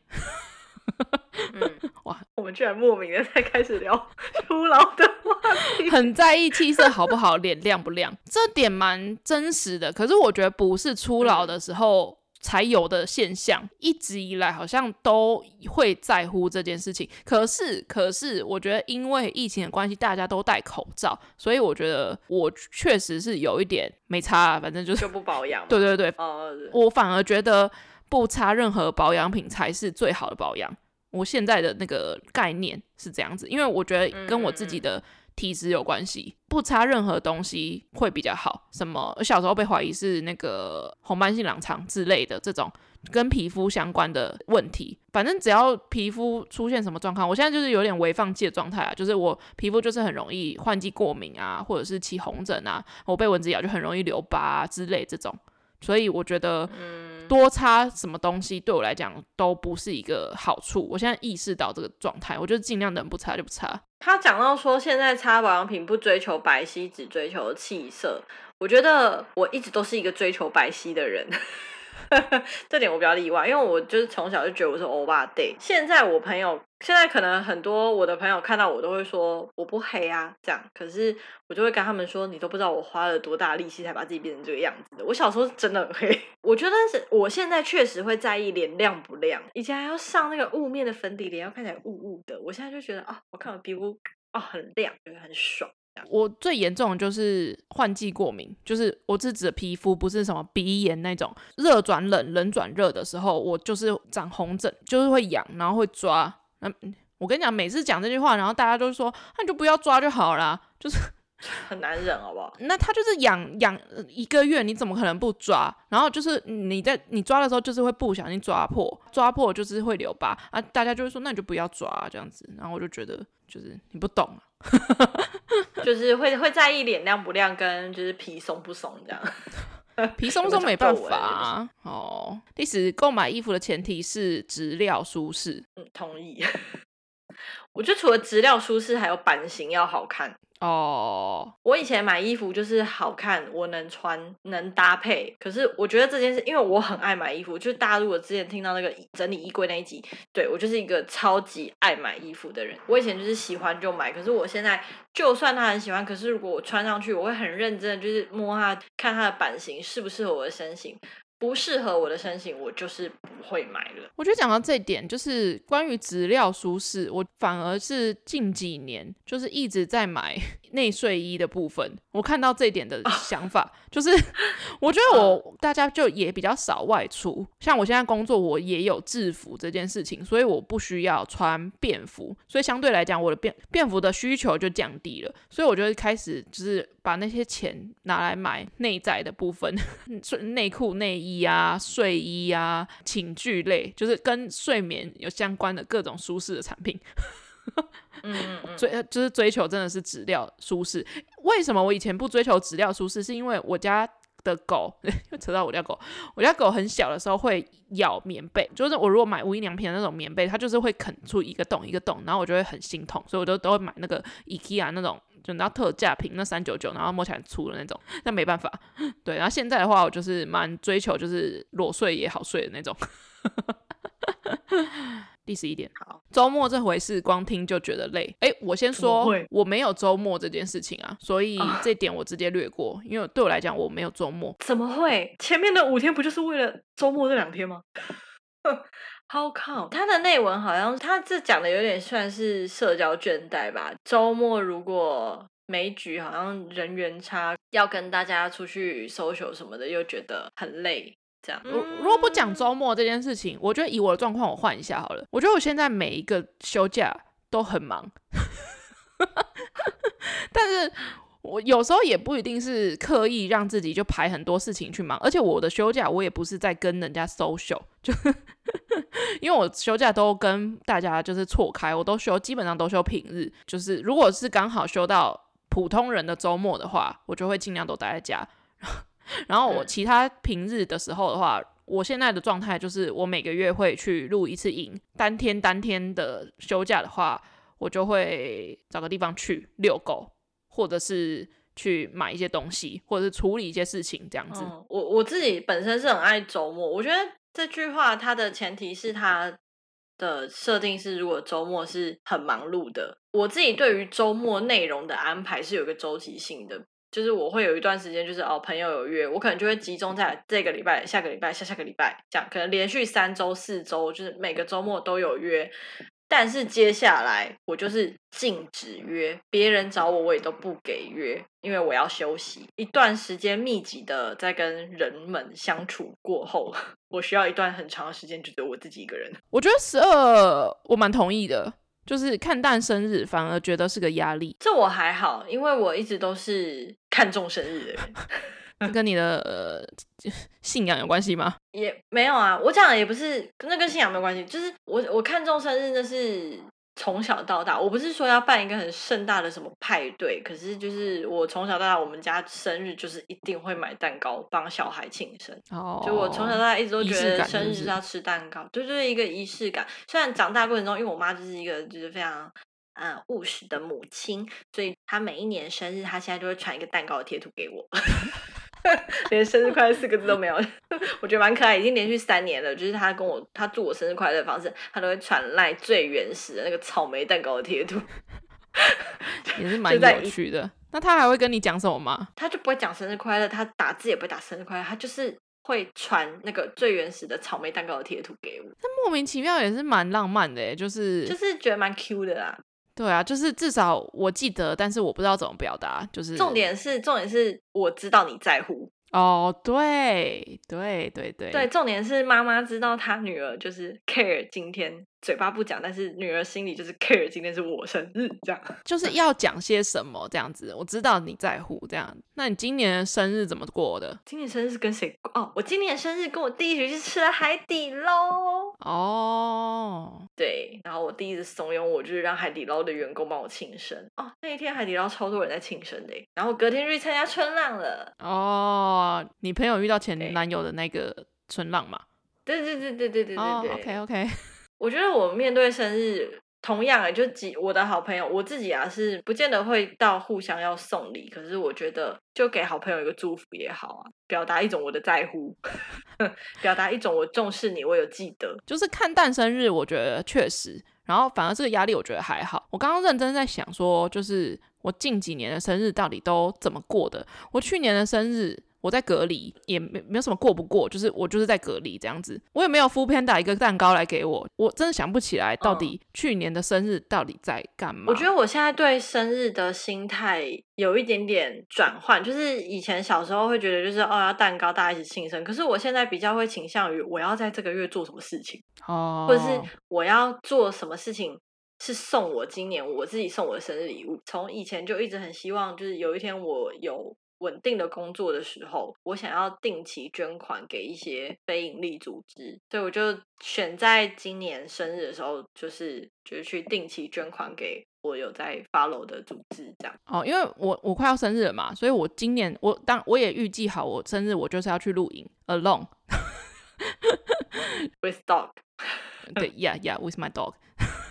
嗯，哇，我们居然莫名的在开始聊初老的话题，很在意气色好不好，脸亮不亮，这点蛮真实的。可是我觉得不是初老的时候。嗯才有的现象，一直以来好像都会在乎这件事情。可是，可是，我觉得因为疫情的关系，大家都戴口罩，所以我觉得我确实是有一点没擦啊，反正就是就不保养。对 对对，呃，我反而觉得不擦任何保养品才是最好的保养。我现在的那个概念是这样子，因为我觉得跟我自己的。体质有关系，不擦任何东西会比较好。什么？我小时候被怀疑是那个红斑性狼疮之类的这种跟皮肤相关的问题。反正只要皮肤出现什么状况，我现在就是有点微放弃的状态啊，就是我皮肤就是很容易换季过敏啊，或者是起红疹啊，我被蚊子咬就很容易留疤啊之类这种。所以我觉得，多擦什么东西对我来讲都不是一个好处。我现在意识到这个状态，我就尽量能不擦就不擦。他讲到说，现在擦保养品不追求白皙，只追求气色。我觉得我一直都是一个追求白皙的人。这点我比较例外，因为我就是从小就觉得我是欧巴 day。现在我朋友，现在可能很多我的朋友看到我都会说我不黑啊，这样。可是我就会跟他们说，你都不知道我花了多大力气才把自己变成这个样子的。我小时候真的很黑，我觉得是我现在确实会在意脸亮不亮，以前还要上那个雾面的粉底，脸要看起来雾雾的。我现在就觉得啊，我看我皮肤啊很亮，觉得很爽。我最严重的就是换季过敏，就是我是指的皮肤，不是什么鼻炎那种。热转冷，冷转热的时候，我就是长红疹，就是会痒，然后会抓。嗯，我跟你讲，每次讲这句话，然后大家都说，那你就不要抓就好啦，就是很难忍，好不好？那他就是养养一个月，你怎么可能不抓？然后就是你在你抓的时候，就是会不小心抓破，抓破就是会留疤啊。大家就会说，那你就不要抓这样子。然后我就觉得，就是你不懂。就是会会在意脸亮不亮，跟就是皮松不松这样。皮松松没办法啊。哦，第十，购买衣服的前提是质料舒适。嗯，同意。我觉得除了质料舒适，还有版型要好看。哦，我以前买衣服就是好看，我能穿，能搭配。可是我觉得这件事，因为我很爱买衣服，就是大家如果之前听到那个整理衣柜那一集，对，我就是一个超级爱买衣服的人。我以前就是喜欢就买，可是我现在就算他很喜欢，可是如果我穿上去，我会很认真的就是摸它，看它的版型适不适合我的身形。不适合我的身形，我就是不会买了。我觉得讲到这一点，就是关于质料舒适，我反而是近几年就是一直在买 内睡衣的部分。我看到这一点的 想法，就是 我觉得我大家就也比较少外出，像我现在工作，我也有制服这件事情，所以我不需要穿便服，所以相对来讲，我的便便服的需求就降低了。所以我就开始就是把那些钱拿来买内在的部分，内裤、内衣啊、睡衣啊、寝具类，就是跟睡眠有相关的各种舒适的产品。嗯，追就是追求真的是质料舒适。为什么我以前不追求质料舒适？是因为我家的狗，又扯到我家狗，我家狗很小的时候会咬棉被，就是我如果买无印良品的那种棉被，它就是会啃出一个洞一个洞，然后我就会很心痛，所以我就都会买那个 IKEA 那种，就拿特价品那三九九，然后摸起来粗的那种。那没办法，对。然后现在的话，我就是蛮追求就是裸睡也好睡的那种。第十一点，好，周末这回事，光听就觉得累。哎，我先说，我没有周末这件事情啊，所以这点我直接略过，因为对我来讲，我没有周末。怎么会？前面的五天不就是为了周末这两天吗 ？How come？他的内文好像他这讲的有点算是社交倦怠吧。周末如果没局，好像人缘差，要跟大家出去 social 什么的，又觉得很累。如如果不讲周末这件事情，我觉得以我的状况，我换一下好了。我觉得我现在每一个休假都很忙，但是我有时候也不一定是刻意让自己就排很多事情去忙。而且我的休假，我也不是在跟人家 social，就因为我休假都跟大家就是错开，我都休，基本上都休平日。就是如果是刚好休到普通人的周末的话，我就会尽量都待在家。然后我其他平日的时候的话，我现在的状态就是我每个月会去录一次营，当天当天的休假的话，我就会找个地方去遛狗，或者是去买一些东西，或者是处理一些事情这样子。我我自己本身是很爱周末，我觉得这句话它的前提是它的设定是，如果周末是很忙碌的，我自己对于周末内容的安排是有个周期性的。就是我会有一段时间，就是哦，朋友有约，我可能就会集中在这个礼拜、下个礼拜、下下个礼拜这样，可能连续三周、四周，就是每个周末都有约。但是接下来我就是禁止约，别人找我我也都不给约，因为我要休息一段时间，密集的在跟人们相处过后，我需要一段很长的时间，就只有我自己一个人。我觉得十二，我蛮同意的。就是看淡生日，反而觉得是个压力。这我还好，因为我一直都是看重生日的人。跟你的、呃、信仰有关系吗？也没有啊，我讲的也不是，那跟信仰没有关系。就是我我看中生日，那是。从小到大，我不是说要办一个很盛大的什么派对，可是就是我从小到大，我们家生日就是一定会买蛋糕帮小孩庆生。哦，就我从小到大一直都觉得生日是要吃蛋糕，对，就是一个仪式感。虽然长大过程中，因为我妈就是一个就是非常嗯务实的母亲，所以她每一年生日，她现在就会传一个蛋糕的贴图给我。连生日快乐四个字都没有，我觉得蛮可爱。已经连续三年了，就是他跟我他祝我生日快乐的方式，他都会传来最原始的那个草莓蛋糕的贴图，也是蛮有趣的。那他还会跟你讲什么吗？他就不会讲生日快乐，他打字也不会打生日快乐，他就是会传那个最原始的草莓蛋糕的贴图给我。他莫名其妙也是蛮浪漫的，就是就是觉得蛮 Q 的啦。对啊，就是至少我记得，但是我不知道怎么表达。就是重点是，重点是我知道你在乎。哦，对对对对对，重点是妈妈知道她女儿就是 care 今天。嘴巴不讲，但是女儿心里就是 care。今天是我生日，这样 就是要讲些什么这样子。我知道你在乎这样。那你今年生日怎么过的？今年生日是跟谁过？哦，我今年生日跟我弟一起去吃了海底捞。哦，对，然后我弟一直怂恿我，就是让海底捞的员工帮我庆生。哦，那一天海底捞超多人在庆生的，然后隔天就去参加春浪了。哦，你朋友遇到前男友的那个春浪嘛？对对对对对对对对。Oh, OK OK。我觉得我面对生日同样啊，就几我的好朋友，我自己啊是不见得会到互相要送礼，可是我觉得就给好朋友一个祝福也好啊，表达一种我的在乎，表达一种我重视你，我有记得。就是看诞生日，我觉得确实，然后反而这个压力我觉得还好。我刚刚认真在想说，就是我近几年的生日到底都怎么过的？我去年的生日。我在隔离，也没没有什么过不过，就是我就是在隔离这样子，我也没有 foodpanda 一个蛋糕来给我，我真的想不起来到底去年的生日到底在干嘛。我觉得我现在对生日的心态有一点点转换，就是以前小时候会觉得就是哦要蛋糕大家一起庆生，可是我现在比较会倾向于我要在这个月做什么事情，哦，或者是我要做什么事情是送我今年我自己送我的生日礼物。从以前就一直很希望，就是有一天我有。稳定的工作的时候，我想要定期捐款给一些非营利组织，所以我就选在今年生日的时候，就是就是去定期捐款给我有在 follow 的组织，这样。哦，因为我我快要生日了嘛，所以我今年我当我也预计好，我生日我就是要去露营，alone with dog。对，yeah yeah with my dog。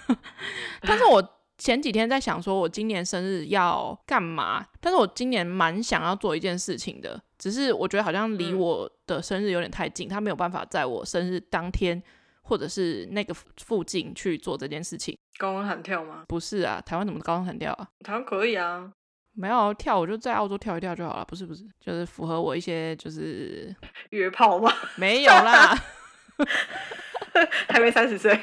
但是我。前几天在想说，我今年生日要干嘛？但是我今年蛮想要做一件事情的，只是我觉得好像离我的生日有点太近，他、嗯、没有办法在我生日当天或者是那个附近去做这件事情。高空弹跳吗？不是啊，台湾怎么高空弹跳啊？台湾可以啊，没有跳，我就在澳洲跳一跳就好了。不是不是，就是符合我一些就是约炮吗？没有啦，还没三十岁。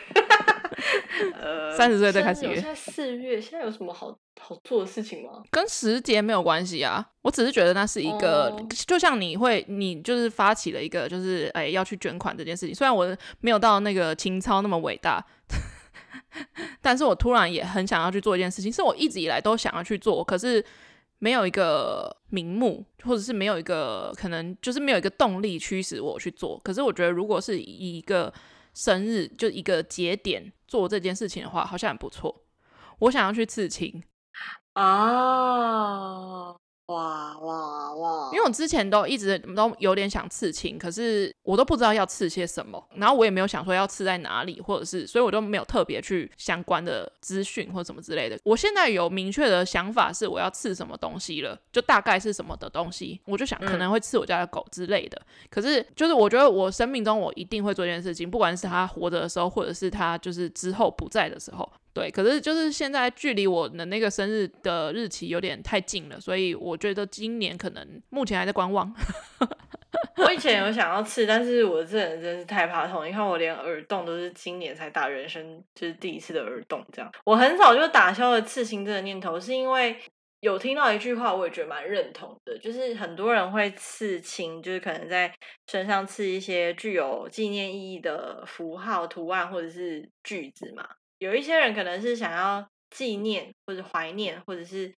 呃，三十岁再开始约。现在四月，现在有什么好好做的事情吗？跟时节没有关系啊，我只是觉得那是一个，oh. 就像你会，你就是发起了一个，就是哎要去捐款这件事情。虽然我没有到那个情操那么伟大，但是我突然也很想要去做一件事情，是我一直以来都想要去做，可是没有一个名目，或者是没有一个可能，就是没有一个动力驱使我去做。可是我觉得，如果是以一个生日就一个节点做这件事情的话，好像很不错。我想要去刺青啊。哇哇哇！因为我之前都一直都有点想刺青，可是我都不知道要刺些什么，然后我也没有想说要刺在哪里，或者是，所以我都没有特别去相关的资讯或者什么之类的。我现在有明确的想法是我要刺什么东西了，就大概是什么的东西，我就想可能会刺我家的狗之类的。嗯、可是就是我觉得我生命中我一定会做一件事情，不管是他活着的时候，或者是他就是之后不在的时候。对，可是就是现在距离我的那个生日的日期有点太近了，所以我觉得今年可能目前还在观望。我以前有想要刺，但是我这人真是太怕痛。你看我连耳洞都是今年才打人生就是第一次的耳洞，这样我很早就打消了刺青这个念头，是因为有听到一句话，我也觉得蛮认同的，就是很多人会刺青，就是可能在身上刺一些具有纪念意义的符号、图案或者是句子嘛。有一些人可能是想要纪念或者怀念，或者是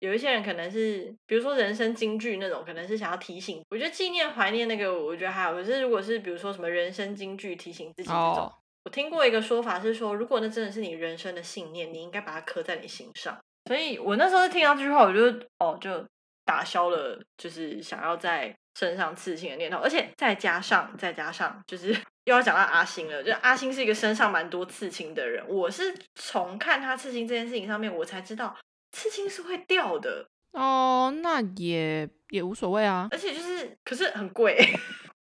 有一些人可能是，比如说人生金句那种，可能是想要提醒。我觉得纪念怀念那个，我觉得还好。可是如果是比如说什么人生金句提醒自己这种，oh. 我听过一个说法是说，如果那真的是你人生的信念，你应该把它刻在你心上。所以我那时候听到这句话，我就哦就打消了，就是想要在身上刺青的念头，而且再加上再加上就是。又要讲到阿星了，就阿星是一个身上蛮多刺青的人。我是从看他刺青这件事情上面，我才知道刺青是会掉的哦。那也也无所谓啊，而且就是可是很贵，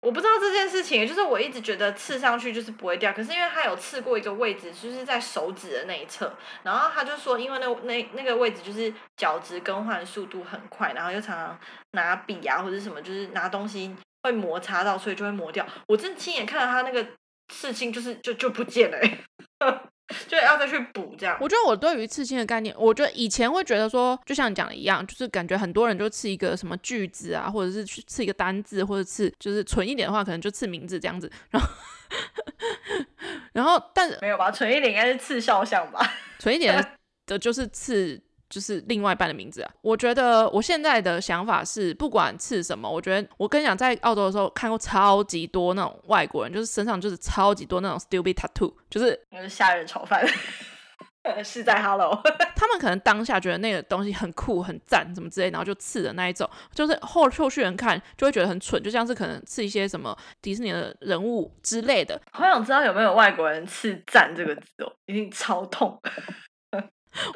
我不知道这件事情。就是我一直觉得刺上去就是不会掉，可是因为他有刺过一个位置，就是在手指的那一侧，然后他就说，因为那那那个位置就是角质更换速度很快，然后又常常拿笔啊或者什么，就是拿东西。会摩擦到，所以就会磨掉。我真亲眼看到他那个刺青，就是就就不见了，就要再去补这样。我觉得我对于刺青的概念，我觉得以前会觉得说，就像你讲的一样，就是感觉很多人就刺一个什么句子啊，或者是去刺一个单字，或者刺就是纯一点的话，可能就刺名字这样子。然后，然后但是没有吧？纯一点应该是刺肖像吧？纯一点的 就是刺。就是另外一半的名字啊！我觉得我现在的想法是，不管刺什么，我觉得我跟你讲，在澳洲的时候看过超级多那种外国人，就是身上就是超级多那种 stupid tattoo，就是那是夏日炒饭。是在 Hello，他们可能当下觉得那个东西很酷、很赞，什么之类，然后就刺的那一种，就是后后续人看就会觉得很蠢，就像是可能刺一些什么迪士尼的人物之类的。好想知道有没有外国人刺“赞”这个字哦，一定超痛。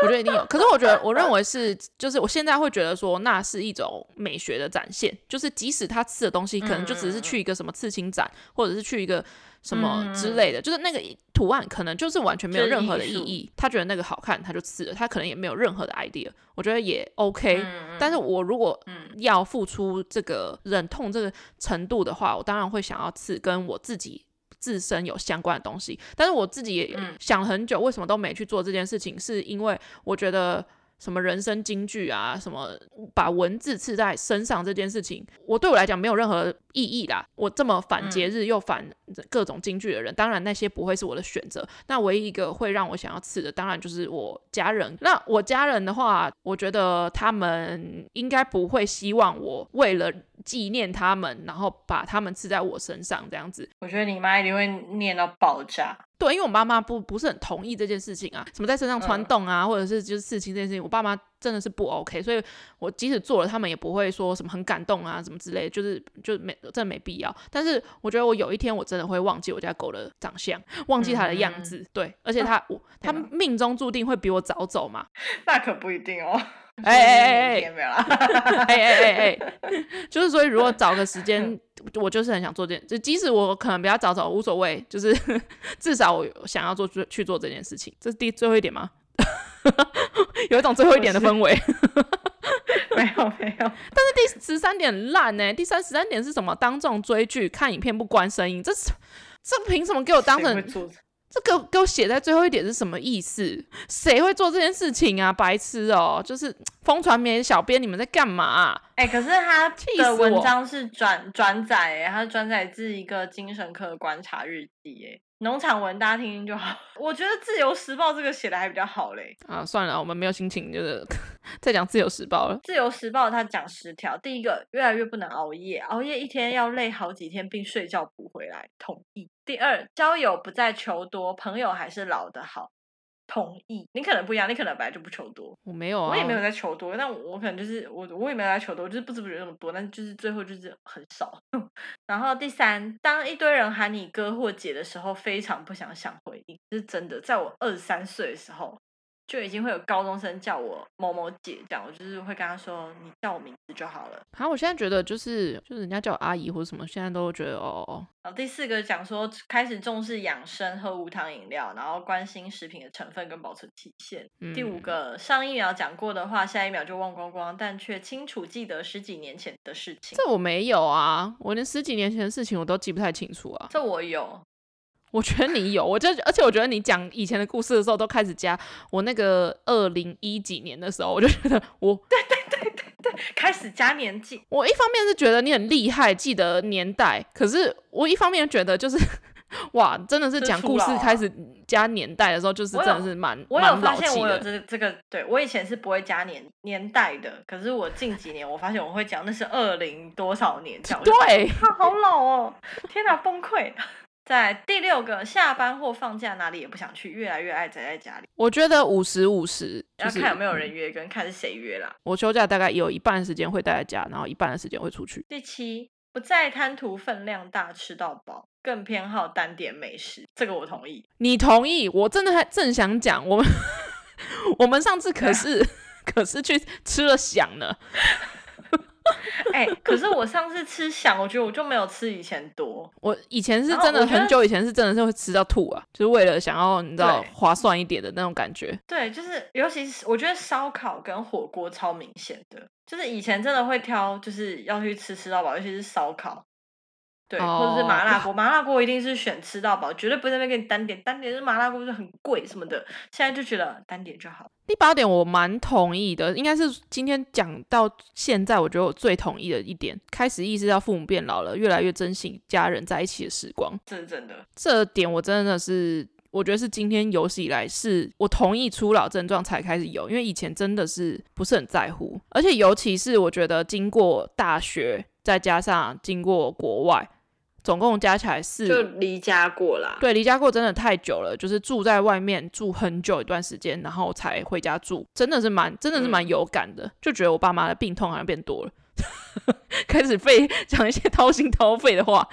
我觉得一定有，可是我觉得，我认为是，就是我现在会觉得说，那是一种美学的展现，就是即使他刺的东西，可能就只是去一个什么刺青展，或者是去一个。什么之类的，就是那个图案可能就是完全没有任何的意义。他觉得那个好看，他就刺了。他可能也没有任何的 idea。我觉得也 OK。但是我如果要付出这个忍痛这个程度的话，我当然会想要刺跟我自己自身有相关的东西。但是我自己也想很久，为什么都没去做这件事情，是因为我觉得。什么人生金句啊，什么把文字刺在身上这件事情，我对我来讲没有任何意义啦。我这么反节日又反各种金句的人，当然那些不会是我的选择。那唯一一个会让我想要刺的，当然就是我家人。那我家人的话，我觉得他们应该不会希望我为了纪念他们，然后把他们刺在我身上这样子。我觉得你妈一定会念到爆炸。对，因为我妈妈不不是很同意这件事情啊，什么在身上穿洞啊，嗯、或者是就是刺青这件事情，我爸妈真的是不 OK，所以我即使做了，他们也不会说什么很感动啊，什么之类，就是就没真的没必要。但是我觉得我有一天我真的会忘记我家狗的长相，忘记它的样子，嗯、对，而且它我它命中注定会比我早走嘛，那可不一定哦。哎哎哎哎，没有啦，哎哎哎哎，就是所以如果找个时间，我就是很想做这件，就即使我可能比较早走无所谓，就是 至少我想要做去做这件事情。这是第最后一点吗？有一种最后一点的氛围。没有没有，但是第十三点烂呢？第三十三点是什么？当众追剧看影片不关声音，这是这凭什么给我当成？这个给我写在最后一点是什么意思？谁会做这件事情啊？白痴哦！就是疯传媒小编，你们在干嘛啊？哎、欸，可是他的文章是转转载，哎，他转载自一个精神科的观察日记，哎。农场文大家听听就好，我觉得《自由时报》这个写的还比较好嘞。啊，算了，我们没有心情，就是 再讲《自由时报》了。《自由时报》它讲十条，第一个，越来越不能熬夜，熬夜一天要累好几天，并睡觉补回来，同意。第二，交友不再求多，朋友还是老的好。同意，你可能不一样，你可能本来就不求多，我没有啊，我也没有在求多，但我可能就是我，我也没有在求多，就是不知不觉那么多，但就是最后就是很少。然后第三，当一堆人喊你哥或姐的时候，非常不想想回应，这是真的。在我二十三岁的时候。就已经会有高中生叫我某某姐，这样我就是会跟他说，你叫我名字就好了。好，我现在觉得就是就是人家叫我阿姨或者什么，现在都觉得哦哦。然后第四个讲说开始重视养生，喝无糖饮料，然后关心食品的成分跟保存期限。嗯、第五个上一秒讲过的话，下一秒就忘光光，但却清楚记得十几年前的事情。这我没有啊，我连十几年前的事情我都记不太清楚啊。这我有。我觉得你有，我就而且我觉得你讲以前的故事的时候，都开始加我那个二零一几年的时候，我就觉得我 对对对对对，开始加年纪。我一方面是觉得你很厉害，记得年代，可是我一方面觉得就是哇，真的是讲故事开始加年代的时候，就是真的是蛮我有发现我有这这个，对我以前是不会加年年代的，可是我近几年我发现我会讲那是二零多少年这样，对，他好老哦，天哪，崩溃。在第六个，下班或放假哪里也不想去，越来越爱宅在家里。我觉得五十五十，要看有没有人约，跟看是谁约啦。我休假大概有一半的时间会待在家，然后一半的时间会出去。第七，不再贪图分量大吃到饱，更偏好单点美食。这个我同意。你同意？我真的还正想讲，我们 我们上次可是 可是去吃了饗呢。哎、欸，可是我上次吃翔，我觉得我就没有吃以前多。我以前是真的很久以前是真的是会吃到吐啊，就是为了想要你知道划算一点的那种感觉。对，就是尤其是我觉得烧烤跟火锅超明显的，就是以前真的会挑，就是要去吃吃到饱，尤其是烧烤。对，或者是麻辣锅，麻辣锅一定是选吃到饱，绝对不会在那边给你单点，单点是麻辣锅就很贵什么的。现在就觉得单点就好。第八点我蛮同意的，应该是今天讲到现在，我觉得我最同意的一点，开始意识到父母变老了，越来越珍惜家人在一起的时光。这是真的，这点我真的是，我觉得是今天有史以来是我同意初老症状才开始有，因为以前真的是不是很在乎，而且尤其是我觉得经过大学，再加上经过国外。总共加起来是就离家过啦。对，离家过真的太久了，就是住在外面住很久一段时间，然后才回家住，真的是蛮真的是蛮有感的，嗯、就觉得我爸妈的病痛好像变多了，开始费讲一些掏心掏肺的话，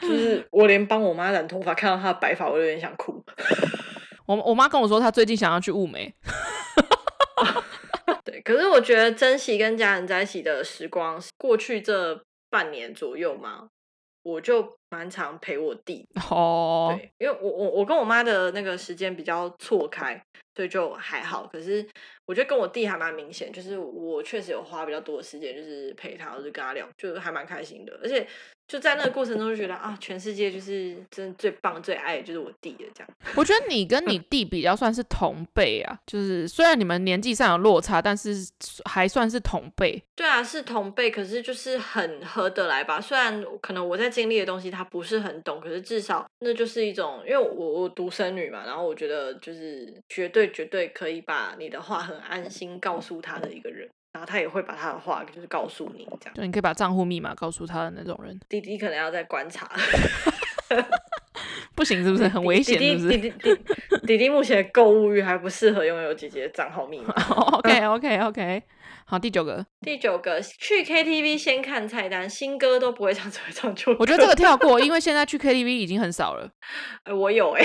就是我连帮我妈染头发，看到她的白发，我有点想哭。我我妈跟我说，她最近想要去雾眉。对，可是我觉得珍惜跟家人在一起的时光，过去这半年左右嘛，我就蛮常陪我弟。哦，oh. 对，因为我我我跟我妈的那个时间比较错开，所以就还好。可是我觉得跟我弟还蛮明显，就是我确实有花比较多的时间，就是陪他，或者跟他聊，就是还蛮开心的，而且。就在那个过程中就觉得啊，全世界就是真的最棒、最爱的就是我弟了这样。我觉得你跟你弟比较算是同辈啊，就是虽然你们年纪上有落差，但是还算是同辈。对啊，是同辈，可是就是很合得来吧。虽然可能我在经历的东西他不是很懂，可是至少那就是一种，因为我我独生女嘛，然后我觉得就是绝对绝对可以把你的话很安心告诉他的一个人。然后他也会把他的话就是告诉你，这样。就你可以把账户密码告诉他的那种人。弟弟可能要再观察，不行是不是很危险？是不是？弟弟弟弟弟弟目前购物欲还不适合拥有姐姐的账号密码。OK OK OK，好，第九个。第九个，去 KTV 先看菜单，新歌都不会唱，只会唱旧歌。我觉得这个跳过，因为现在去 KTV 已经很少了。哎，我有哎、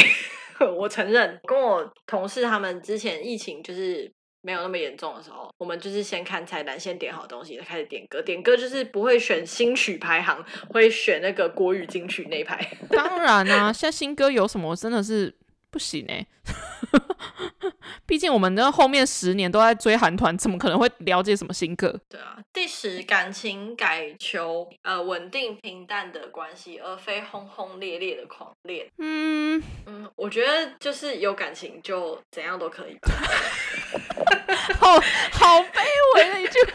欸，我承认，跟我同事他们之前疫情就是。没有那么严重的时候，我们就是先看菜单，先点好东西，再开始点歌。点歌就是不会选新曲排行，会选那个国语金曲那一排。当然啊，现在新歌有什么真的是不行哎。毕竟我们的后面十年都在追韩团，怎么可能会了解什么新歌？对啊，第十，感情改求呃稳定平淡的关系，而非轰轰烈烈的狂恋。嗯嗯，我觉得就是有感情就怎样都可以吧。好好卑微的一句话。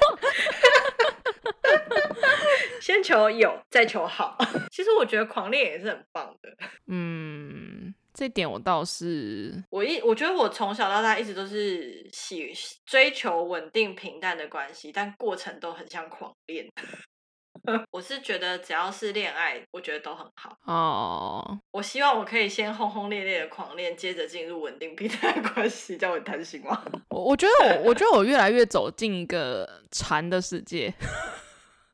先求有，再求好。其实我觉得狂恋也是很棒的。嗯。这点我倒是，我一我觉得我从小到大一直都是喜追求稳定平淡的关系，但过程都很像狂恋。我是觉得只要是恋爱，我觉得都很好哦。我希望我可以先轰轰烈烈的狂恋，接着进入稳定平淡的关系，这样会贪心吗？我我觉得我我觉得我越来越走进一个禅的世界。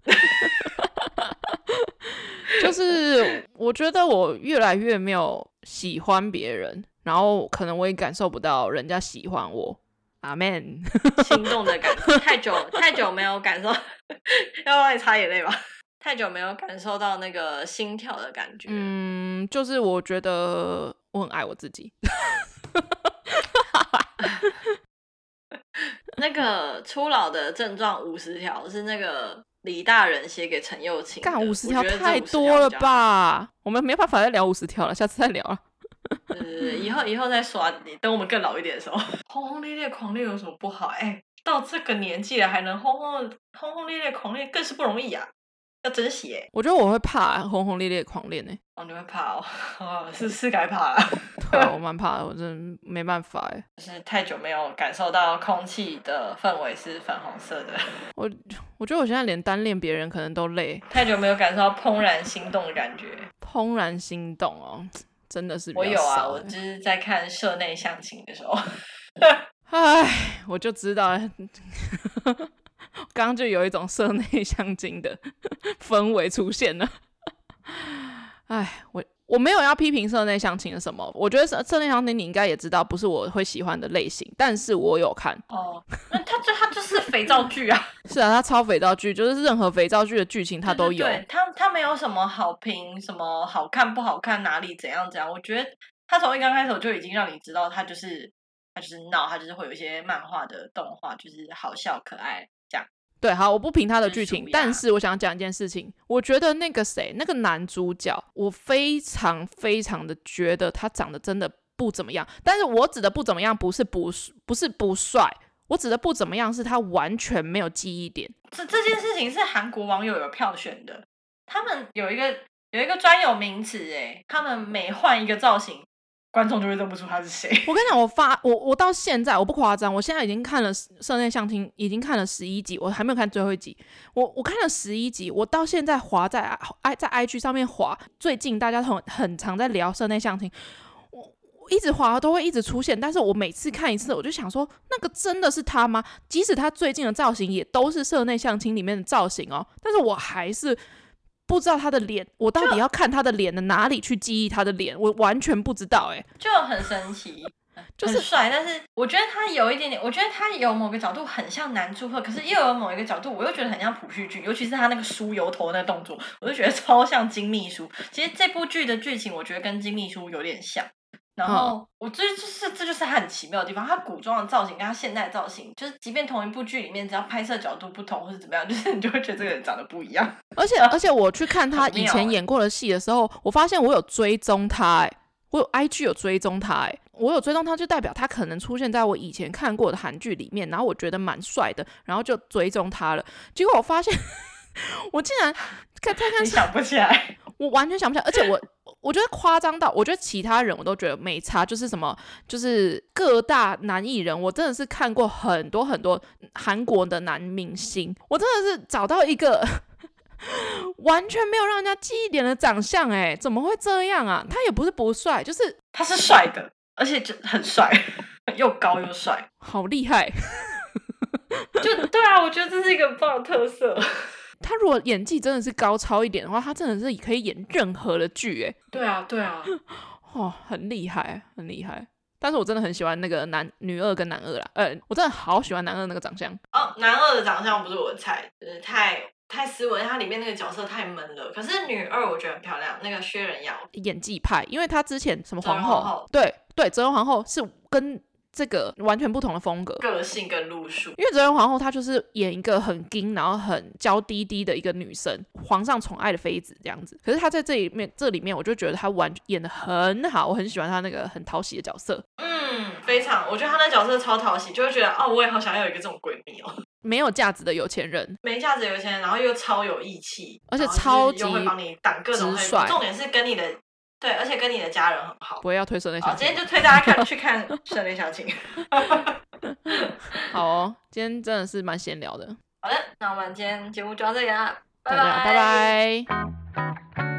就是我觉得我越来越没有喜欢别人，然后可能我也感受不到人家喜欢我。阿门。心动的感觉太久太久没有感受，要帮你擦眼泪吧？太久没有感受到那个心跳的感觉。嗯，就是我觉得我很爱我自己。那个初老的症状五十条是那个。李大人写给陈幼卿，干五十条太多了吧？我们没办法再聊五十条了，下次再聊了。对对对，以后以后再刷你，等我们更老一点的时候，轰轰烈烈狂烈有什么不好？哎、欸，到这个年纪了还能轰轰轰轰烈烈狂烈，更是不容易啊！要珍惜哎。我觉得我会怕轰轰烈烈狂恋哎。哦，你会怕哦？哦，是是该怕啊。对啊，我 蛮怕的，我真的没办法哎。就是太久没有感受到空气的氛围是粉红色的。我我觉得我现在连单恋别人可能都累。太久没有感受到怦然心动的感觉。怦然心动哦，真的是。我有啊，我就是在看社内相亲的时候。唉，我就知道，刚刚就有一种社内相亲的 氛围出现了。哎，我我没有要批评社内相亲的什么，我觉得社社内相亲你应该也知道，不是我会喜欢的类型，但是我有看哦。那他就他就是肥皂剧啊。是啊，他超肥皂剧，就是任何肥皂剧的剧情他都有。对，对，他他没有什么好评，什么好看不好看，哪里怎样怎样。我觉得他从一刚开始就已经让你知道，他就是他就是闹，他就是会有一些漫画的动画，就是好笑可爱这样。对，好，我不评他的剧情，但是我想讲一件事情，我觉得那个谁，那个男主角，我非常非常的觉得他长得真的不怎么样。但是我指的不怎么样，不是不不是不帅，我指的不怎么样是他完全没有记忆点。这这件事情是韩国网友有票选的，他们有一个有一个专有名词，诶，他们每换一个造型，观众就会认不出他是谁。我跟你讲，我发我我到现在我不夸张，我现在已经看了社内相亲，已经看了十一集，我还没有看最后一集。我我看了十一集，我到现在滑在 i 在 IG 上面滑，最近大家很很常在聊社内相亲，我一直滑都会一直出现，但是我每次看一次，我就想说，那个真的是他吗？即使他最近的造型也都是社内相亲里面的造型哦，但是我还是。不知道他的脸，我到底要看他的脸的哪里去记忆他的脸？我完全不知道、欸，哎，就很神奇，就是帅。但是我觉得他有一点点，我觉得他有某个角度很像南柱赫，可是又有某一个角度，我又觉得很像朴叙俊，尤其是他那个梳油头那个动作，我就觉得超像金秘书。其实这部剧的剧情，我觉得跟金秘书有点像。然后我觉得就是这就是他很奇妙的地方，他古装的造型跟他现代造型，就是即便同一部剧里面，只要拍摄角度不同或者怎么样，就是你就会觉得这个人长得不一样。而且而且我去看他以前演过的戏的时候，我发现我有追踪他，欸，我有 IG 有追踪他，欸，我有追踪他，就代表他可能出现在我以前看过的韩剧里面，然后我觉得蛮帅的，然后就追踪他了。结果我发现，我竟然看再看，你想不起来，我完全想不起来，而且我。我觉得夸张到，我觉得其他人我都觉得没差，就是什么，就是各大男艺人，我真的是看过很多很多韩国的男明星，我真的是找到一个 完全没有让人家记忆点的长相，哎，怎么会这样啊？他也不是不帅，就是他是帅的，而且就很帅，又高又帅，好厉害，就对啊，我觉得这是一个很棒的特色。他如果演技真的是高超一点的话，他真的是可以演任何的剧，哎，对啊，对啊，哦，很厉害，很厉害。但是我真的很喜欢那个男女二跟男二啦，呃，我真的好喜欢男二那个长相。哦，男二的长相不是我的菜，就是太太斯文，他里面那个角色太闷了。可是女二我觉得很漂亮，那个薛仁瑶演技派，因为她之前什么皇后，皇后对对，哲仁皇后是跟。这个完全不同的风格，个性跟路数。因为哲仁皇后她就是演一个很矜，然后很娇滴滴的一个女生，皇上宠爱的妃子这样子。可是她在这里面，这里面我就觉得她完演的很好，我很喜欢她那个很讨喜的角色。嗯，非常，我觉得她那角色超讨喜，就会觉得哦，我也好想要有一个这种闺蜜哦。没有价值的有钱人，没价值的有钱人，然后又超有义气，而且超级又会帮你挡各种黑。重点是跟你的。对，而且跟你的家人很好。不会要推室内相亲。今天就推大家看 去看室内相亲。好哦，今天真的是蛮闲聊的。好的，那我们今天节目就到这里啦，拜拜拜拜。